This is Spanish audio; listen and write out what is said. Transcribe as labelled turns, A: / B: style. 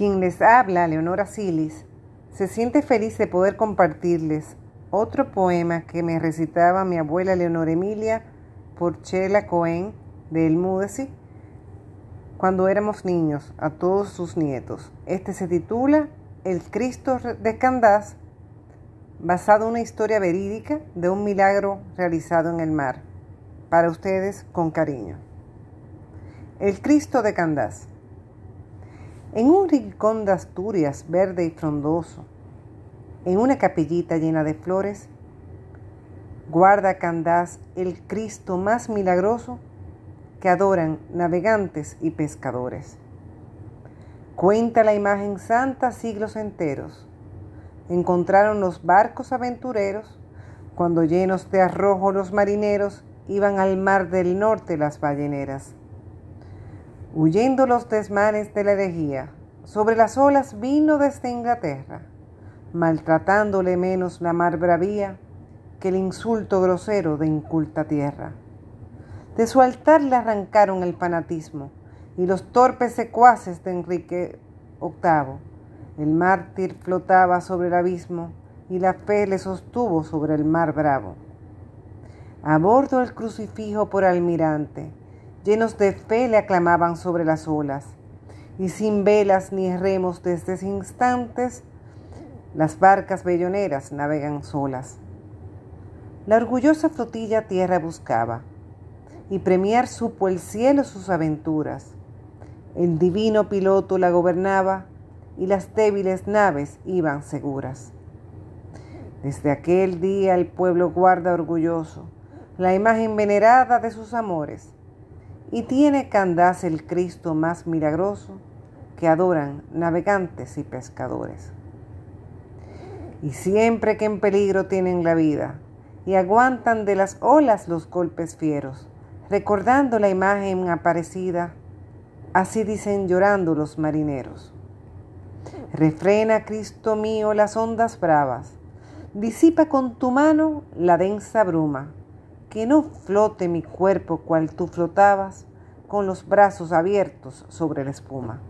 A: Quien les habla, Leonora Silis, se siente feliz de poder compartirles otro poema que me recitaba mi abuela Leonora Emilia Porchela Cohen de El Mudeci cuando éramos niños a todos sus nietos. Este se titula El Cristo de Candás, basado en una historia verídica de un milagro realizado en el mar. Para ustedes, con cariño. El Cristo de Candás. En un rincón de Asturias verde y frondoso, en una capillita llena de flores, guarda Candás el Cristo más milagroso que adoran navegantes y pescadores. Cuenta la imagen santa siglos enteros. Encontraron los barcos aventureros cuando llenos de arrojo los marineros iban al mar del norte las balleneras huyendo los desmanes de la herejía, sobre las olas vino desde Inglaterra, maltratándole menos la mar bravía que el insulto grosero de inculta tierra. De su altar le arrancaron el fanatismo y los torpes secuaces de Enrique VIII. El mártir flotaba sobre el abismo y la fe le sostuvo sobre el mar bravo. A bordo el crucifijo por almirante, llenos de fe le aclamaban sobre las olas, y sin velas ni remos desde ese instantes, las barcas belloneras navegan solas. La orgullosa flotilla tierra buscaba, y premiar supo el cielo sus aventuras. El divino piloto la gobernaba, y las débiles naves iban seguras. Desde aquel día el pueblo guarda orgulloso la imagen venerada de sus amores y tiene Candás el Cristo más milagroso que adoran navegantes y pescadores. Y siempre que en peligro tienen la vida y aguantan de las olas los golpes fieros, recordando la imagen aparecida, así dicen llorando los marineros. Refrena, Cristo mío, las ondas bravas, disipa con tu mano la densa bruma, que no flote mi cuerpo cual tú flotabas con los brazos abiertos sobre la espuma.